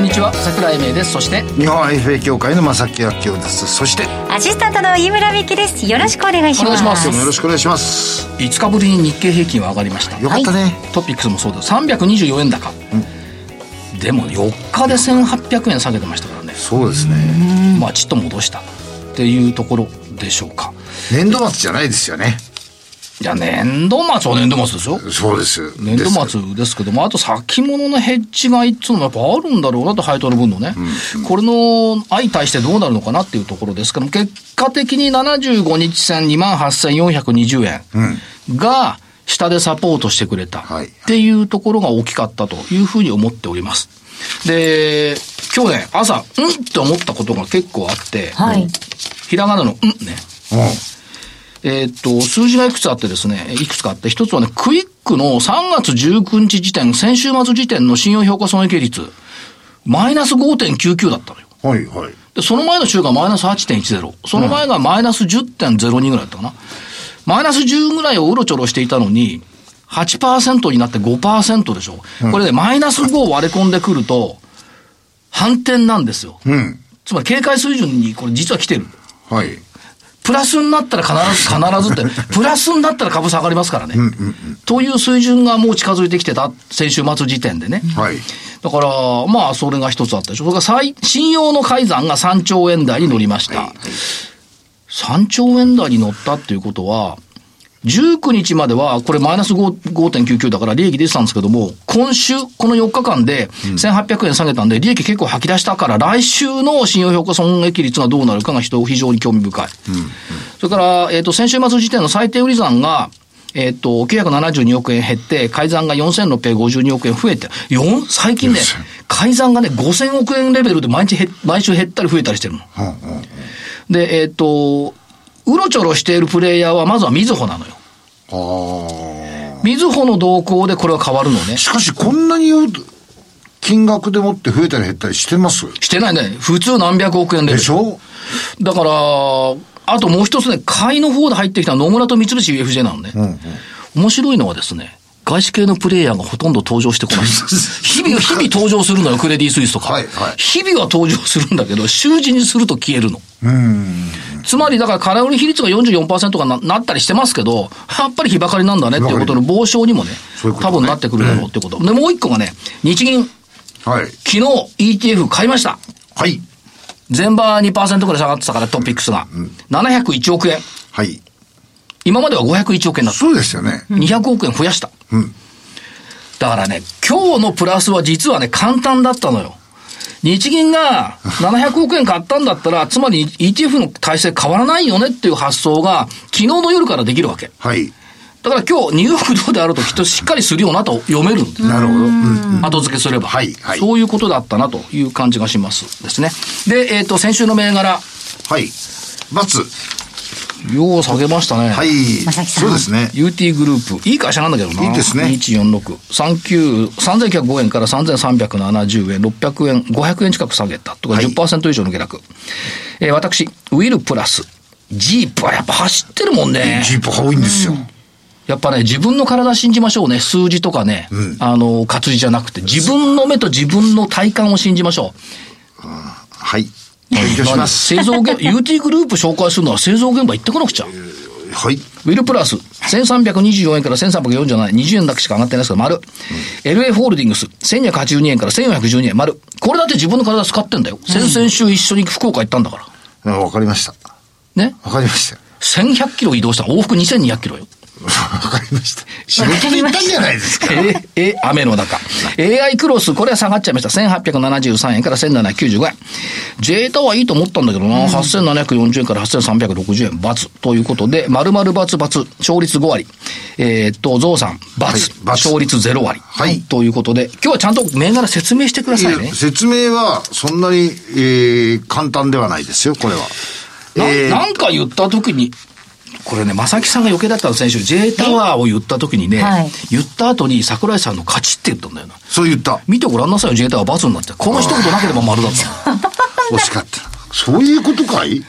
んにちは桜井英明です。そして日本 IFA 協会の正木明夫です。そしてアシスタントの飯村美希です。よろしくお願いします。お願いします。よろしくお願いします。5日ぶりに日経平均は上がりました。よかったね、トピックスもそうです。324円高、でも4日で1800円下げてましたからね。そうですね。まあちっと戻したっていうところでしょうか。年度末じゃないですよねいや年度末は年度末ですよ。そうです年度末ですけども、あと先物のヘッジがいつもやっぱあるんだろうなと、配当の分のね、これの相対してどうなるのかなっていうところですけども、結果的に75日線28,420円が下でサポートしてくれたはい。っていうところが大きかったというふうに思っております。で、今日ね、朝、うんって思ったことが結構あって、はい。ひらがなのうんね。うえーっと、数字がいくつあってですね、いくつかあって、一つはね、クイックの3月19日時点、先週末時点の信用評価損益率、マイナス5.99だったのよ。んはいはいで、その前の週がマイナス8.10。その前がマイナス10.02ぐらいだったかな。マイナス10ぐらいをうろちょろしていたのに、8%になって5%でしょ。これで、マイナス5を割れ込んでくると、反転なんですよ。うんつまり警戒水準にこれ実は来てる。はいプラスになったら必ず、必ずって、プラスになったら株下がりますからね。という水準がもう近づいてきてた、先週末時点でね。はいだから、まあ、それが一つあったでしょ。それから最、信用の改ざんが3兆円台に乗りました。3兆円台に乗ったっていうことは、19日までは、これマイナス5 5.99だから利益出てたんですけども、今週、この4日間で1800円下げたんで、利益結構吐き出したから、来週の信用評価損益率がどうなるかが人非常に興味深い。それから、えっ、と、先週末時点の最低売り算が、えっ、と、972億円減って、改ざんが4652億円増えて、4、最近ね、改ざんがね、5000億円レベルで毎日減、毎週減ったり増えたりしてるの。で、えっ、と、うろちょろしているプレイヤーは、まずはみずほなのよ。あみずほの動向でこれは変わるのねあ。しかしこんなに金額でもって増えたり減ったりしてます？してないね。普通何百億円レベル。でしょ？だから、あともう一つね、買いの方で入ってきた野村と三菱 UFJ なのね。面白いのはですね、外資系のプレイヤーがほとんど登場してこない。日々、日々登場するのよ、クレディ・スイスとか。はいはい日々は登場するんだけど、習字にすると消えるの。つまり、だから、空売り比率が44%がななったりしてますけど、やっぱり日ばかりなんだねっていうことの防証にもね、そういうね多分なってくるだろうってこと。で、もう一個がね、日銀、はい昨日 ETF 買いました。はい前場2%ぐらい下がってたから、トピックスが。701億円。はい今までは501億円だった。そうですよね200億円増やした。だからね、今日のプラスは実はね、簡単だったのよ。日銀が 700億円買ったんだったら、つまり ETF の体制変わらないよねっていう発想が、昨日の夜からできるわけ。はいだから今日、ニューヨークどうであるときっとしっかりするよなと読めるんです。なるほどうん後付けすれば。はいはいそういうことだったなという感じがしますですね。で、えっ、と、先週の銘柄、はい×よう下げましたね。はいそうですね UT グループ。いい会社なんだけどな。いいですね2146。39、3905円から3370円、600円、500円近く下げた。とかはい10%以上の下落。えー私、ウィルプラス。ジープはやっぱ走ってるもんね。ジープ多いんですよやっぱね、自分の体信じましょうね。数字とかね。あの、活字じゃなくて、自分の目と自分の体感を信じましょう。はい勉強します製造現、UT グループ紹介するのは製造現場行ってこなくちゃ。はいウィルプラス、1324円から1347円、20円だけしか上がってないですけど、丸。LA ホールディングス、1282円から1412円、丸。これだって自分の体使ってんだよ。先々週一緒に福岡行ったんだから。あわかりましたね？わかりました1100キロ移動したら往復2200キロよ。わかりました仕事で行ったんじゃないですか え、え、雨の中。AI クロス、これは下がっちゃいました。1873円から1795円。ジェータはいいと思ったんだけどな。8740円から8360円、×ということで、〇〇××、勝率5割。えーっと、ゾウさん、×、はい×勝率0割。はいということで、今日はちゃんと銘柄説明してくださいねいや。説明はそんなに、えー簡単ではないですよこれはなえーなんか言った時に、これね、正木さんが余計だったの先週、J タワーを言った時にね、はい言った後に桜井さんの勝ちって言ったんだよな。そう言った。見てごらんなさいよ、J タワー罰になって。この一言なければ丸だったの。惜しかった。そういうことかい？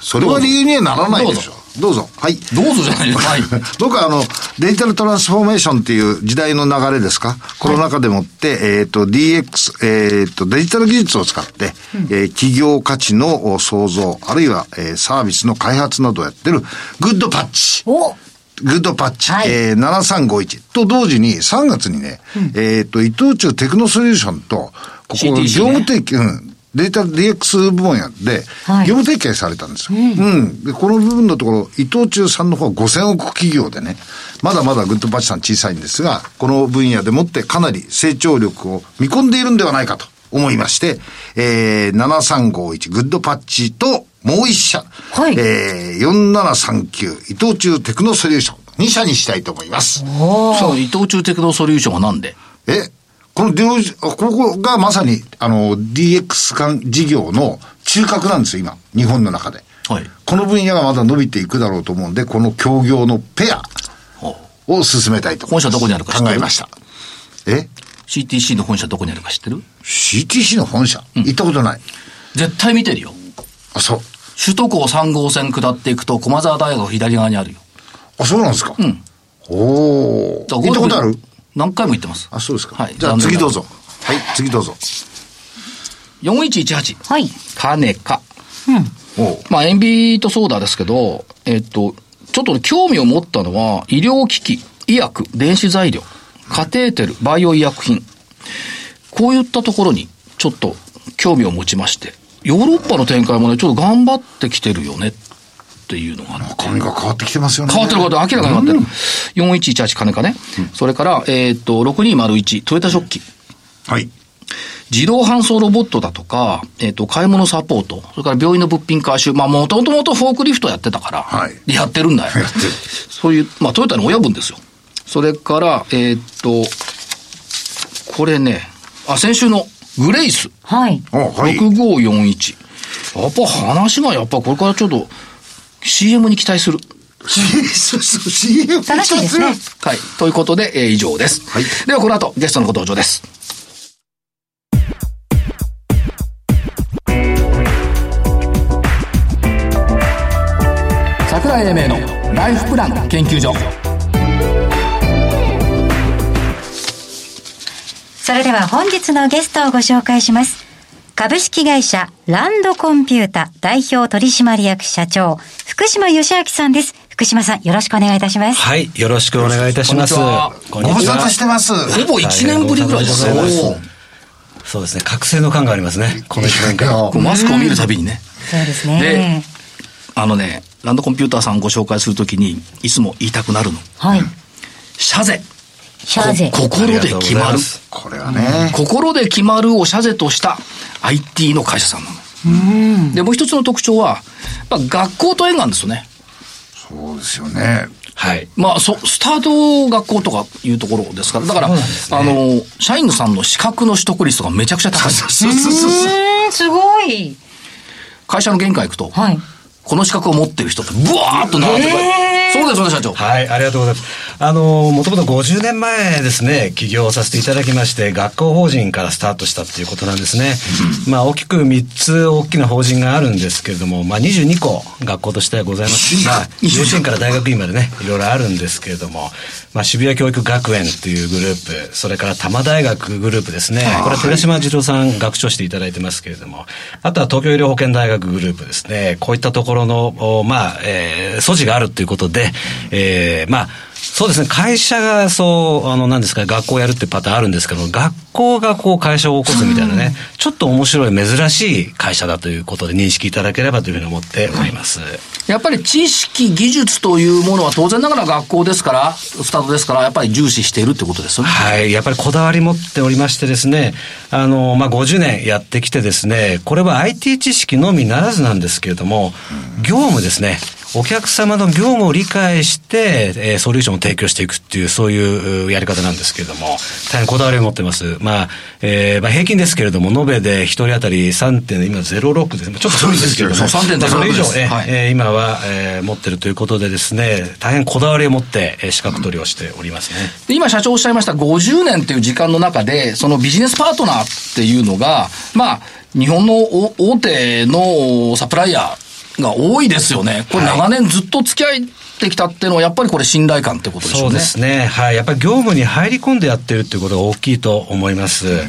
それは理由にはならないでしょ。どうぞ。はい。どうぞじゃないですか。はい。僕はあの、デジタルトランスフォーメーションっていう時代の流れですか、コロナ禍でもって、えっ、と、DX、えっ、と、デジタル技術を使って、えー企業価値のお創造、あるいは、えーサービスの開発などをやってる、グッドパッチ。おグッドパッチ、はいえー、7351と同時に3月にね、えっ、と、伊藤忠テクノソリューションと、ここ、業務提携、うん、デジタル DX 部門やで、はい業務提携されたんですよ。うん。で、この部分のところ、伊藤忠さんの方は5000億企業でね、まだまだグッドパッチさん小さいんですが、この分野でもってかなり成長力を見込んでいるんではないかと思いまして、えー、7351グッドパッチと、もう一社、はいえー、4739伊藤忠テクノソリューション、2社にしたいと思います。そう、伊藤忠テクノソリューションはなんで？え、この両ここがまさに、あの、DX 間事業の中核なんですよ、今。日本の中で。はい。この分野がまだ伸びていくだろうと思うんで、この協業のペアほを進めたいと。本社どこにあるか知ってる？考えました。え？CTC の本社どこにあるか知ってる ?CTC の本社、行ったことない。絶対見てるよ。あ、そう。首都高3号線下っていくと駒沢大学左側にあるよ。あ、そうなんですか。んおー。行ったことある？何回も行ってます。あ、そうですか。はい。じゃあ次どうぞ。はい、次どうぞ。4118。はい。金か。おうまあ、エンビートソーダですけど、えっと、ちょっと興味を持ったのは、医療機器、医薬、電子材料、カテーテル、バイオ医薬品。こういったところに、ちょっと興味を持ちまして、ヨーロッパの展開もね、ちょっと頑張ってきてるよねっていうのがあって。中身が変わってきてますよね。変わってること明らかに変わってる。4118金かね。それから、えっと、6201、トヨタ食器。はい。自動搬送ロボットだとか、えっ、と、買い物サポート、それから病院の物品回収、まあ、もともとフォークリフトやってたから、はいでやってるんだよ。やってるそういう、まあ、トヨタの親分ですよ。それから、えっ、と、これね、あ、先週のグレイス、はい。おはい。6541。やっぱ話が、やっぱこれからちょっと、CM に期待する。CM 楽しみですね。はい。ということで、えー以上です。はいでは、この後、ゲストのご登場です。桜井英明のライフプラン研究所。それでは本日のゲストをご紹介します。株式会社ランドコンピュータ代表取締役社長、福島義明さんです。福島さん、よろしくお願いいたします。はい、よろしくお願いいたします。こんにちはこんご無沙汰してます。ほぼ1年ぶりぐらいです大変ご無沙汰よして。そうですね、覚醒の感がありますね、この1年間。マスクを見るたびにね。そうですね。あのね、ランドコンピューターさんをご紹介するときに、いつも言いたくなるの。はい。シャーゼ。こ心で決まる。これはね。心で決まるを社税とした IT の会社さんなの。で、もう一つの特徴は、やっぱ学校と縁があるんですよね。そうですよね。はい。まあ、そ、スタート学校とかいうところですから、だから、あの、社員さんの資格の取得率がめちゃくちゃ高い。そ うそうそうそう。うーん、すごい。会社の玄関行くと、はい。この資格を持ってる人って、ブワーっと並んでくる。そうです、そうです、社長。はい、ありがとうございます。あの、もともと50年前ですね、起業させていただきまして、学校法人からスタートしたっていうことなんですね。まあ、大きく3つ大きな法人があるんですけれども、まあ、22個学校としてはございます。まあ、幼稚園から大学院までね、いろいろあるんですけれども、まあ、渋谷教育学園っていうグループ、それから多摩大学グループですね。これは寺島次郎さん学長していただいてますけれども、あとは東京医療保険大学グループですね。こういったところの、おまあ、えー素地があるということで、えーまあ、そうですね、会社がそう、あの、なんですか、学校をやるってパターンあるんですけど、学校がこう会社を起こすみたいなね、ちょっと面白い、珍しい会社だということで認識いただければというふうに思っております。やっぱり知識、技術というものは当然ながら学校ですから、スタートですから、やっぱり重視しているってことですよね。はい。やっぱりこだわり持っておりましてですね、あの、まあ、50年やってきてですね、これは IT 知識のみならずなんですけれども、業務ですね、お客様の業務を理解して、えー、ソリューションを提供していくっていう、そういうやり方なんですけれども、大変こだわりを持ってます。まあ、えー、まあ平均ですけれども、延べで一人当たり3点、今06です。ちょっとそうですけれども、3.06それ以上、えはい、えー、今は、えー、持ってるということでですね、大変こだわりを持って、えー、資格取りをしておりますね。で今社長おっしゃいました50年という時間の中で、そのビジネスパートナーっていうのが、まあ、日本の大手のサプライヤーが多いですよね。これ長年ずっと付き合いてきたっていうのは、やっぱりこれ信頼感ってことでしょうね。そうですね。はい。やっぱり業務に入り込んでやってるっていうことが大きいと思います。うん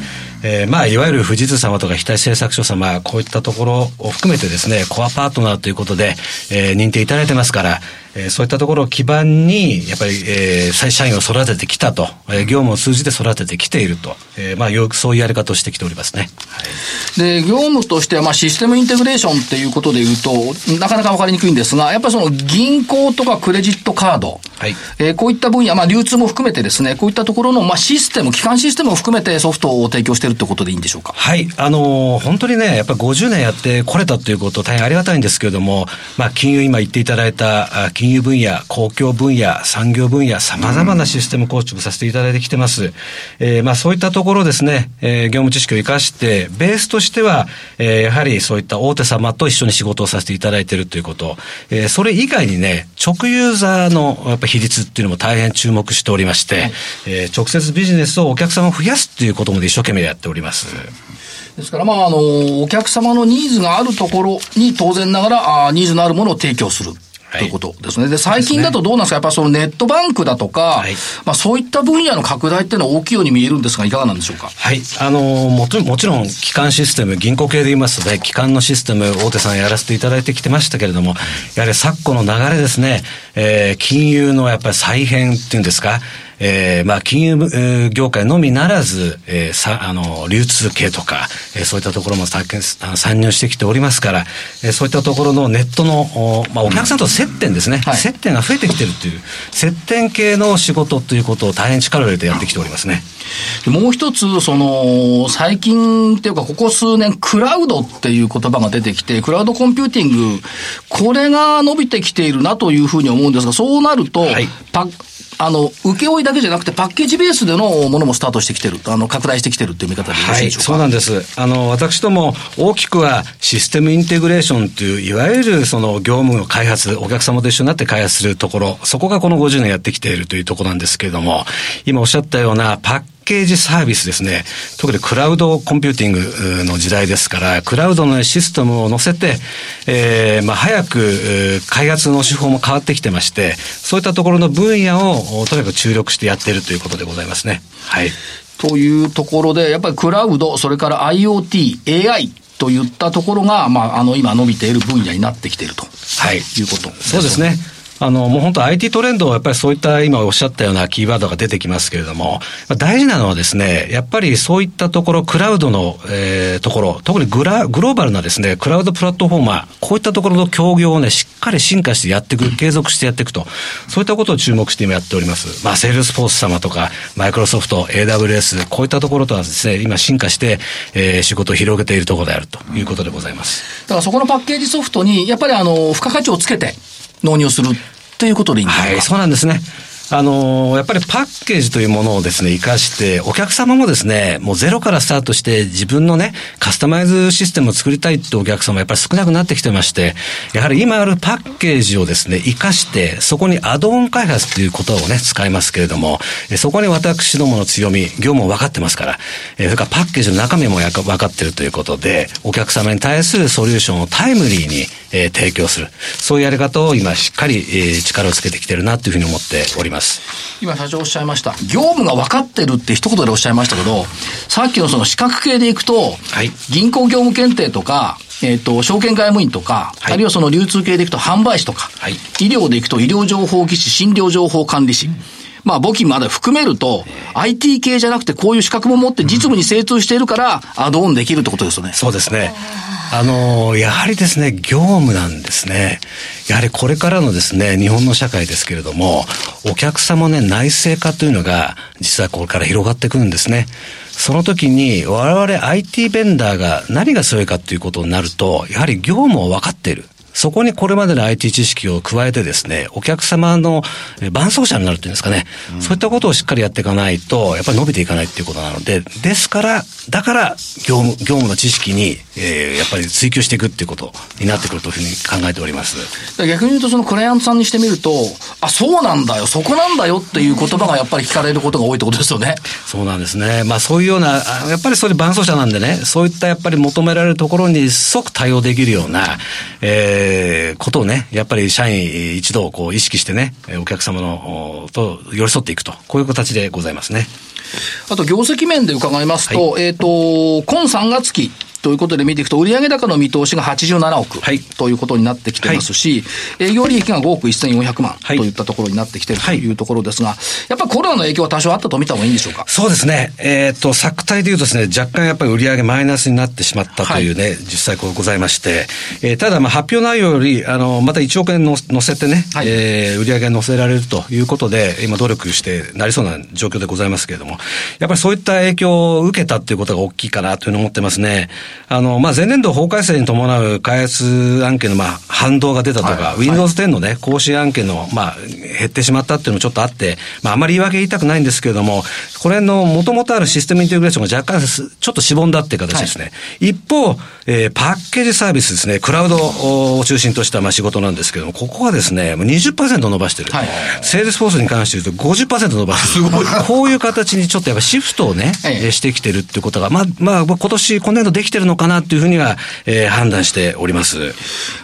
えー、まあ、いわゆる富士通様とか日立製作所様、こういったところを含めてですね、コアパートナーということで、えー、認定いただいてますから、えー、そういったところを基盤に、やっぱり、えー、再社員を育ててきたと、えー、業務を通じて育ててきていると、えー、まあ、よくそういうやり方をしてきておりますね。はい、で、業務としては、まあ、システムインテグレーションっていうことでいうと、なかなかわかりにくいんですが、やっぱりその銀行とかクレジットカード、はい、えー、こういった分野、まあ、流通も含めてですね、こういったところの、まあ、システム、基幹システムを含めてソフトを提供しているってことでいいんでしょうか？はい、あのー、本当にね、やっぱり50年やってこれたということ、大変ありがたいんですけれども、まあ、金融、今言っていただいた、金金融分野、公共分野、産業分野、さまざまなシステム構築させていただいてきてます。えー、まあ、そういったところですね、えー、業務知識を生かして、ベースとしては、えー、やはりそういった大手様と一緒に仕事をさせていただいているということ、えー、それ以外にね、直ユーザーのやっぱ比率っていうのも大変注目しておりまして、はい、えー、直接ビジネスをお客様を増やすっていうことも一生懸命やっております。ですから、まあ、あの、お客様のニーズがあるところに当然ながら、あニーズのあるものを提供する。とい。うことですね。で、最近だとどうなんですか？やっぱそのネットバンクだとか、はい、まあそういった分野の拡大っていうのは大きいように見えるんですが、いかがなんでしょうか？はい。あのもちろん、もちろん、基幹システム、銀行系で言いますとね、基幹のシステム、大手さんやらせていただいてきてましたけれども、やはり昨今の流れですね、えー、金融のやっぱり再編っていうんですか、えー、まあ、金融業界のみならず、えー、さ、あの、流通系とか、えー、そういったところも参入してきておりますから、えー、そういったところのネットの、おまあ、お客さんと接点ですね、はい、接点が増えてきてるっていう、接点系の仕事ということを大変力を入れてやってきておりますね。もう一つ、その、最近っていうか、ここ数年、クラウドっていう言葉が出てきて、クラウドコンピューティング、これが伸びてきているなというふうに思うんですが、そうなると、はい、パあの、請負だけじゃなくて、パッケージベースでのものもスタートしてきてる、あの、拡大してきてるっていう見方でよろしいでしょうか、はい、そうなんです。あの、私ども、大きくはシステムインテグレーションという、いわゆるその業務の開発、お客様と一緒になって開発するところ、そこがこの50年やってきているというところなんですけれども、今おっしゃったようなパッケージサービスですね。特にクラウドコンピューティングの時代ですから、クラウドのシステムを載せて、えー、まあ早く開発の手法も変わってきてまして、そういったところの分野をとにかく注力してやっているということでございますね。はい。というところで、やっぱりクラウド、それから IoT、AI、といったところが、まあ、あの、今伸びている分野になってきていると。はい。いうこと、そうですね。あの、もう本当 IT トレンドはやっぱりそういった今おっしゃったようなキーワードが出てきますけれども、大事なのはですね、やっぱりそういったところ、クラウドの、えー、ところ、特にグラグローバルなですね、クラウドプラットフォーマー、こういったところの協業をね、しっかり進化してやっていく、継続してやっていくと、そういったことを注目して今やっております。まあ、セールスフォース様とか、マイクロソフト、AWS、こういったところとはですね、今進化して、えー、仕事を広げているところであるということでございます。だからそこのパッケージソフトに、やっぱりあの、付加価値をつけて納入するということでいいんですかはい、そうなんですね。あのやっぱりパッケージというものをですね、活かして、お客様もですね、もうゼロからスタートして自分のね、カスタマイズシステムを作りたいってお客様やっぱり少なくなってきてまして、やはり今あるパッケージをですね、活かして、そこにアドオン開発ということをね、使いますけれども、そこに私どもの強み、業務も分かってますから、それからパッケージの中身も分かってるということで、お客様に対するソリューションをタイムリーに、え、提供する。そういうやり方を今しっかり、力をつけてきてるなというふうに思っております。今社長おっしゃいました。業務が分かってるって一言でおっしゃいましたけど、さっきのその資格系でいくと、はい、銀行業務検定とか、えっ、ー、と、証券外務員とか、はい、あるいはその流通系でいくと販売士とか、はい、医療でいくと医療情報技師、診療情報管理士、まあ、簿記まで含めると、IT 系じゃなくてこういう資格も持って実務に精通しているから、アドオンできるってことですよね。そうですね。あの、やはりですね、業務なんですね。やはりこれからのですね、日本の社会ですけれども、お客様ね、内製化というのが、実はこれから広がってくるんですね。その時に、我々 IT ベンダーが何が強いかということになると、やはり業務を分かっている。そこにこれまでの IT 知識を加えてですね、お客様の伴走者になるっていうんですかね、うん、そういったことをしっかりやっていかないと、やっぱり伸びていかないっていうことなので、ですから、だから業務、業務の知識に、えー、やっぱり追求していくっていうことになってくるというふうに考えております。逆に言うと、そのクライアントさんにしてみると、あ、そうなんだよ、そこなんだよっていう言葉がやっぱり聞かれることが多いってことですよね。そうなんですね。まあそういうような、やっぱりそれ伴走者なんでね、そういったやっぱり求められるところに即対応できるような、えー、ことをね、やっぱり社員一度こう意識してね、お客様のと寄り添っていくと、こういう形でございますね。あと業績面で伺いますと、はい、えっ、ー、と、今3月期、ということで見ていくと、売上高の見通しが87億、はい、ということになってきてますし、はい、営業利益が5億1400万といったところになってきているというところですが、やっぱりコロナの影響は多少あったと見た方がいいんでしょうか？そうですね。えっ、ー、と、作体でいうとですね、若干やっぱり売上マイナスになってしまったというね、はい、実際こうございまして、えー、ただまあ発表内容より、あの、また1億円の乗せてね、はい、えー、売上乗せられるということで、今努力してなりそうな状況でございますけれども、やっぱりそういった影響を受けたっていうことが大きいかなというふうに思ってますね。あの、まあ、前年年度法改正に伴う開発案件のまあ反動が出たとか、はい、Windows 10のね、更新案件のまあ減ってしまったっていうのもちょっとあって、まああまり言い訳言いたくないんですけれども、これのもともとあるシステムインテグレーションが若干ちょっとしぼんだっていう形ですね。はい、一方、えー、パッケージサービスですね、クラウドを中心としたまあ仕事なんですけれども、ここはですね、20%伸ばしてる。はい、セールスフォースに関して言うと50%伸ばしてる。こういう形にちょっとやっぱシフトをね、はい、してきてるっていうことが、まあ、まあ、今年今年度できてるのかなっていうふうには、えー、判断しております。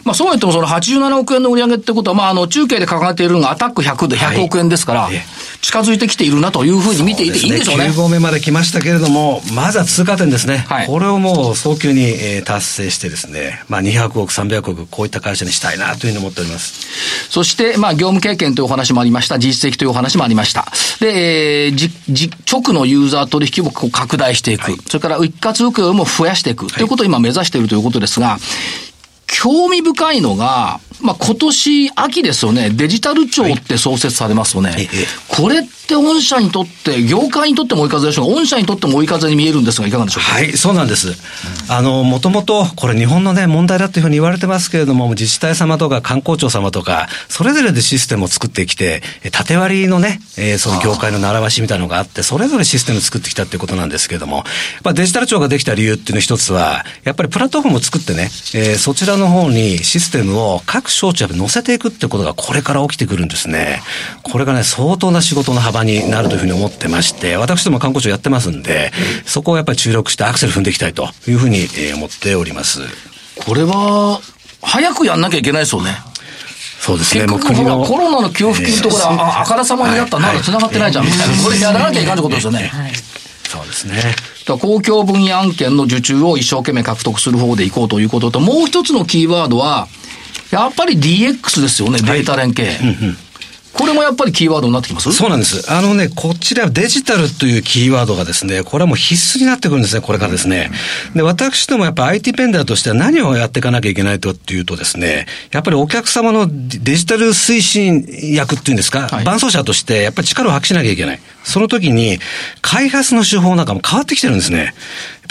まあ、そうは言ってもその87億円の売り上げってことは、まあ、あの、中継で掲げているのがアタック100で100億円ですから、はい、近づいてきているなというふうに見ていていいんでしょうね。うね9合目まで来ましたけれども、まずは通過点ですね。はい、これをもう早急に、えー、達成してですね、まあ、200億、300億、こういった会社にしたいなというふうに思っております。そして、まあ、業務経験というお話もありました。実績というお話もありました。で、えー、じ、じ、直のユーザー取引を拡大していく。はい、それから一括請負も増やしていく。ということを今目指しているということですが、興味深いのが、まあ、今年秋ですよね、デジタル庁って創設されますよね。はい、これって御社にとって、業界にとっても追い風でしょうが、御社にとっても追い風に見えるんですが、いかがでしょうか？はい、そうなんです。うん、あの、もともと、これ日本のね、問題だというふうに言われてますけれども、自治体様とか観光庁様とか、それぞれでシステムを作ってきて、縦割りのね、えー、その業界の習わしみたいなのがあって、それぞれシステム作ってきたっていうことなんですけれども、まあ、デジタル庁ができた理由っていうの一つは、やっぱりプラットフォームを作ってね、えー、そちらの方にシステムを各省庁で載せていくってことがこれから起きてくるんですね。これがね、相当な仕事の幅になるというふうに思ってまして、私ども観光庁やってますんで、そこをやっぱり注力してアクセル踏んでいきたいというふうに思っております。これは、早くやんなきゃいけないですよね。そうですね、もう国の。コロナの給付金のところは、あからさまになったなら繋がってないじゃん、みたいな。これやらなきゃいかんってことですよね。そうですね。公共分野案件の受注を一生懸命獲得する方でいこうということと、もう一つのキーワードは、やっぱり DX ですよね、データ連携。はいこれもやっぱりキーワードになってきます？そうなんです。あのね、こちらデジタルというキーワードがですね、これはもう必須になってくるんですね、これからですね。で、私どもやっぱ IT ペンダーとしては何をやっていかなきゃいけないとっていうとですね、やっぱりお客様のデジタル推進役っていうんですか、はい、伴走者としてやっぱり力を発揮しなきゃいけない。その時に、開発の手法なんかも変わってきてるんですね。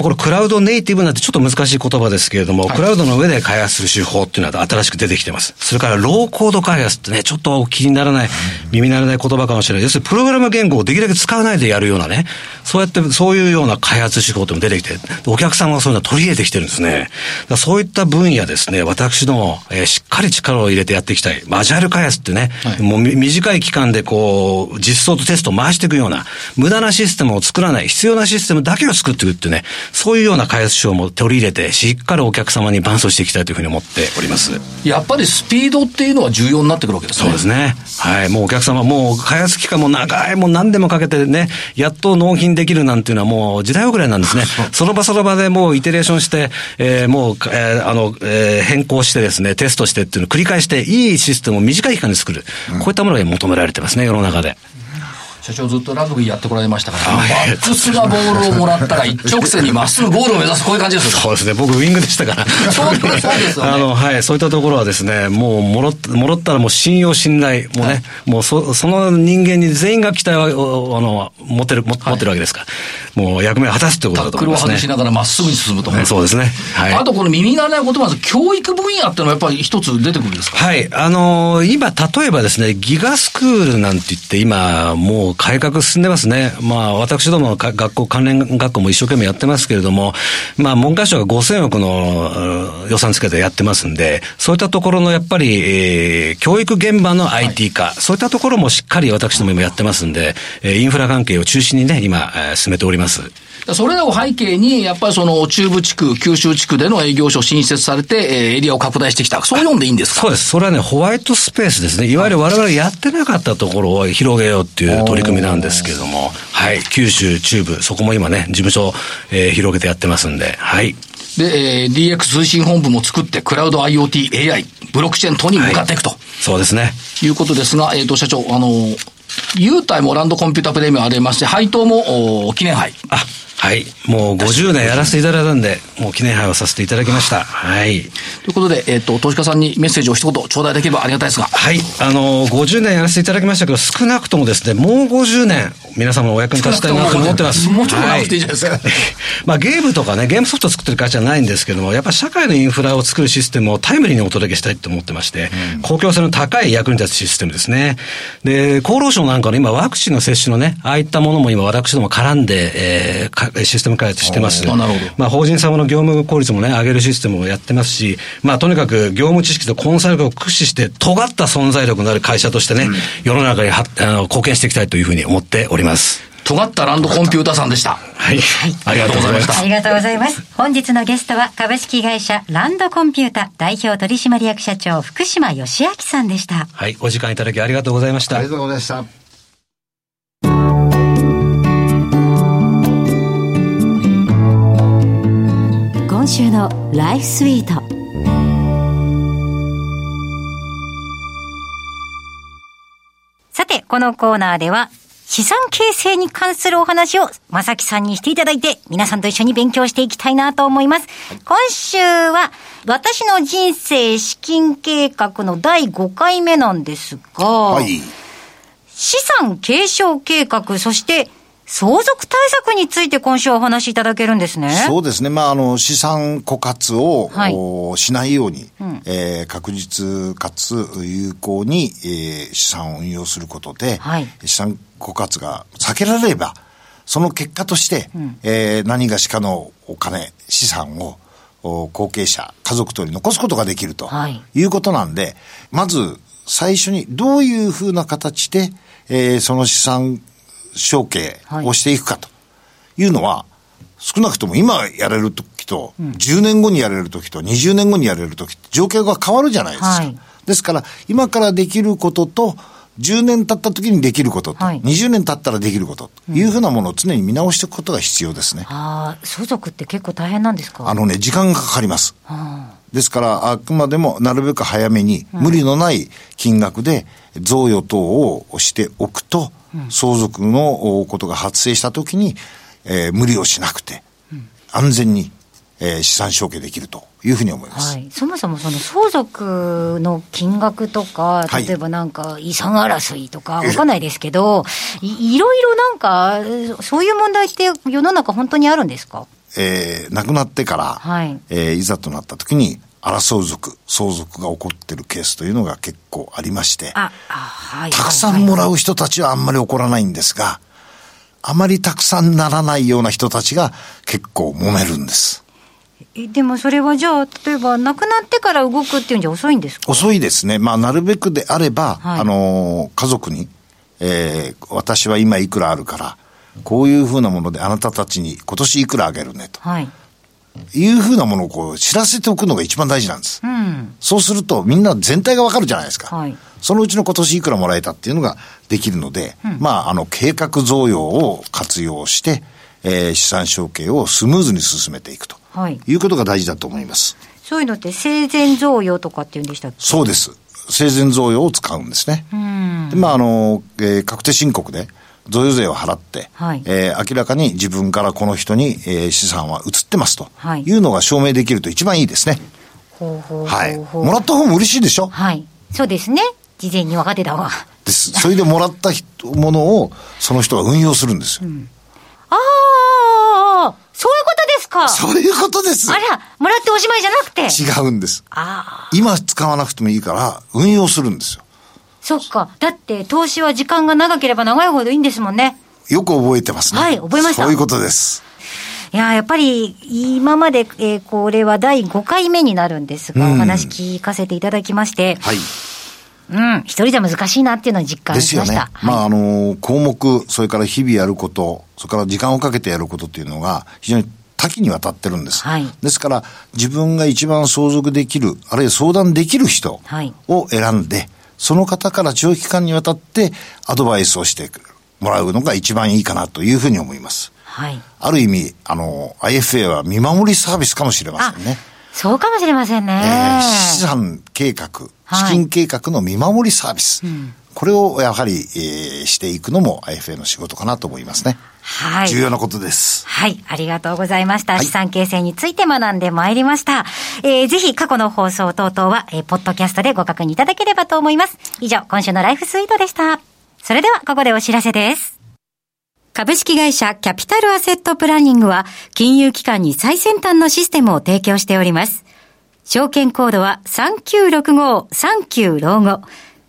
これクラウドネイティブなんてちょっと難しい言葉ですけれども、はい、クラウドの上で開発する手法っていうのは新しく出てきてます。それからローコード開発ってね、ちょっと気にならない、耳慣れない言葉かもしれない。要するにプログラム言語をできるだけ使わないでやるようなね、そうやって、そういうような開発手法っても出てきて、お客様がそういうのを取り入れてきてるんですね。そういった分野ですね、私ども、えー、しっかり力を入れてやっていきたい。アジャイル開発ってね、はい、もう短い期間でこう、実装とテストを回していくような、無駄なシステムを作らない、必要なシステムだけを作っていくっていうね、そういうような開発手法も取り入れて、しっかりお客様に伴走していきたいというふうに思っております。やっぱりスピードっていうのは重要になってくるわけですね。そうですね。はい。もうお客様、もう開発期間も長い、もう何でもかけてね、やっと納品できるなんていうのはもう時代遅れなんですね。その場その場でもうイテレーションして、えー、もう、えー、あの、えー、変更してですね、テストしてっていうのを繰り返して、いいシステムを短い期間で作る。こういったものが求められてますね、世の中で。社長ずっとラグビーやってこられましたから、バックスがボールをもらったら一直線にまっすぐゴールを目指す、こういう感じですよ。そうですね。僕、ウィングでしたから。そうですよね。あの、はい。そういったところはですね、もう、もろ、もろったらもう信用、信頼、もうね、はい、もうそ、その人間に全員が期待を、あの、持ってる、持ってるわけですから。もう役目を果たすということだと思いますね。タックルを外しながらまっすぐに進むと、ね、そうですね。はい。あと、この耳慣れない言葉です教育分野っていうのはやっぱり一つ出てくるんですか？はい。あのー、今、例えばですね、ギガスクールなんて言って今、もう改革進んでますね。まあ、私どもの学校、関連学校も一生懸命やってますけれども、まあ、文科省が5000億の予算つけてやってますんで、そういったところのやっぱり、えー、教育現場の IT 化、はい、そういったところもしっかり私ども今やってますんで、えー、インフラ関係を中心にね、今、えー、進めております。それらを背景に、やっぱりその中部地区、九州地区での営業所新設されて、えー、エリアを拡大してきた。そう読んでいいんですか？そうです。それはね、ホワイトスペースですね。いわゆる我々やってなかったところを広げようっていう取り組みなんですけれども、はい。九州中部、そこも今ね、事務所、えー、広げてやってますんで、はい。で、えー、DX 通信本部も作って、クラウド IoT、AI、ブロックチェーン等に向かっていくと。はい、そうですね。いうことですが、えっ、ー、と、社長、あの、優待もランドコンピュータプレミアありまして、配当も、お記念杯。あ、はい。もう50年やらせていただいたんで、もう記念杯をさせていただきました。はい。ということで、えっ、ー、と、投資家さんにメッセージを一言頂戴できればありがたいですが。はい。あの、50年やらせていただきましたけど、少なくともですね、もう50年、皆様のお役に立ちたいなと思ってます。もうちょっと長くていいじゃないですか。はい、まあ、ゲームとかね、ゲームソフト作ってる会社はないんですけども、やっぱ社会のインフラを作るシステムをタイムリーにお届けしたいと思ってまして、うん、公共性の高い役に立つシステムですね。で、厚労省なんかの今、ワクチンの接種のね、ああいったものも今、私ども絡んで、えー、システム開発してます。なるほど。まあ、法人様の業務効率もね、上げるシステムをやってますし、まあ、とにかく業務知識とコンサル力を駆使して、尖った存在力のある会社としてね、うん、世の中にはあの貢献していきたいというふうに思っております。尖ったランドコンピューターさんでした。はい。はい。ありがとうございました。ありがとうございます。本日のゲストは株式会社ランドコンピュータ代表取締役社長福島義明さんでした。はい。お時間いただきありがとうございました。ありがとうございました。週のライフスイート。さてこのコーナーでは資産形成に関するお話を正木さんにしていただいて皆さんと一緒に勉強していきたいなと思います、今週は私の人生資金計画の第5回目なんですが、はい、資産継承計画そして相続対策について今週お話しいただけるんですね。そうですね。まあ、あの、資産枯渇を、はい、しないように、うん、えー、確実かつ有効に、えー、資産を運用することで、はい、資産枯渇が避けられれば、その結果として、うん、えー、何がしかのお金、資産を、後継者、家族とに残すことができるとい。うことなんで、はい、まず最初にどういうふうな形で、えー、その資産承継をしていくかというのは、はい、少なくとも今やれるときと、うん、10年後にやれるときと、20年後にやれるとき条件が変わるじゃないですか。はい、ですから、今からできることと、10年経った時にできることと、はい、20年経ったらできることというふうなものを常に見直していくことが必要ですね。ああ、相続って結構大変なんですか？あのね、時間がかかります。ですから、あくまでもなるべく早めに、無理のない金額で贈与等をしておくと、相続のことが発生したときに、えー、無理をしなくて、安全に、えー、資産承継できるというふうに思います、はい、そもそもその相続の金額とか、例えばなんか遺産争いとか、わかんないですけど、い、いろいろなんか、そういう問題って世の中本当にあるんですか？えー、亡くなってから、はい、えー、いざとなったときに、争う族、相続が起こってるケースというのが結構ありまして、はい、たくさんもらう人たちはあんまり起こらないんですが、あまりたくさんならないような人たちが結構揉めるんです。でもそれはじゃあ、例えば亡くなってから動くっていうんじゃ遅いんですか？遅いですね。まあ、なるべくであれば、はい、あの、家族に、えー、私は今いくらあるから、こういうふうなものであなたたちに今年いくらあげるねと。はいいうふうなものをこう知らせておくのが一番大事なんです。うん、そうするとみんな全体がわかるじゃないですか。はい、そのうちの今年いくらもらえたっていうのができるので、うん、まあ、あの、計画贈与を活用して、えー、資産承継をスムーズに進めていくと、はい、いうことが大事だと思います。そういうのって生前贈与とかっていうんでしたっけ？そうです。生前贈与を使うんですね。で、まあ、あの、えー、確定申告で、贈与税を払って、はいえー明らかに自分からこの人に、えー資産は移ってますとはいいうのが証明できると一番いいですね。はい。もらった方も嬉しいでしょ？はい。そうですね。事前に分かってた方が。です。それでもらった人ものをその人が運用するんですよ。ああ、そういうことですか。そういうことです。あら、もらっておしまいじゃなくて。違うんです。ああ、今使わなくてもいいから運用するんですよ。そっか。だって、投資は時間が長ければ長いほどいいんですもんね。よく覚えてますね。はい覚えましたそういうことです。いや、やっぱり、今まで、えーこれは第5回目になるんですが、うんお話聞かせていただきまして、はい。うん、一人じゃ難しいなっていうのは実感ですよねしました。。まあ、あの、項目、それから日々やること、それから時間をかけてやることっていうのが非常に多岐にわたってるんです。はいですから、自分が一番相続できる、あるいは相談できる人はいを選んで、その方から長期間にわたってアドバイスをしてもらうのが一番いいかなというふうに思います。はい。ある意味、あの、IFA は見守りサービスかもしれまあせんね。、そうかもしれませんね。えー資産計画、はい資金計画の見守りサービス。これをやはり、えーしていくのも IFA の仕事かなと思いますね。はい。重要なことです。はい、ありがとうございました。はい資産形成について学んでまいりました。えー、ぜひ過去の放送等々は、えー、ポッドキャストでご確認いただければと思います。以上、今週のライフスイートでした。それでは、ここでお知らせです。株式会社キャピタルアセットプランニングは、金融機関に最先端のシステムを提供しております。証券コードは3965-39老後。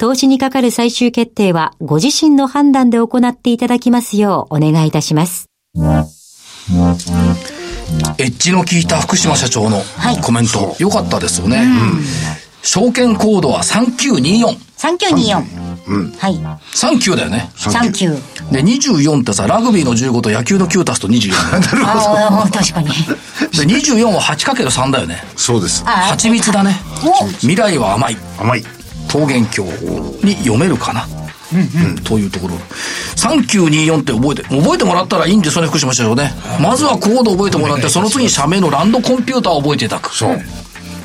投資にかかる最終決定はご自身の判断で行っていただきますようお願いいたします。エッジの効いた福島社長のいコメント、良かったですよね。証券コードは3924。3924。はい。39だよね。39。で、24ってさ、ラグビーの15と野球の9足すと24。ああ、確かに。で、24は 8×3 だよね。そうです。蜂蜜だね。未来は甘い。甘い。桃源郷に読めるかな？というところ。3924って覚えて、覚えてもらったらいいんですよね、福島社長ね。まずはコードを覚えてもらって、その次に社名のランドコンピューターを覚えていただく。そう。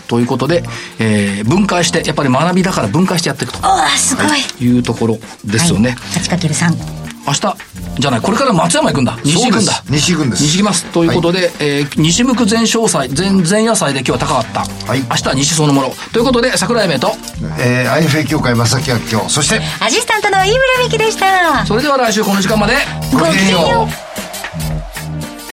ということで、えー分解して、やっぱり学びだから分解してやっていくとああ、すごい。いうところですよね。8×3。明日、じゃない、これから松山行くんだ。西行くんだ。西行くんです西行きます。ということで、えー西向く全商祭、全、前夜祭で今日は高かった。はい明日は西そのもの。ということで、桜井明と、えー、IFA 協会正木明夫、そして、アシスタントの飯村美希でした。それでは来週この時間まで、ごきげんよう。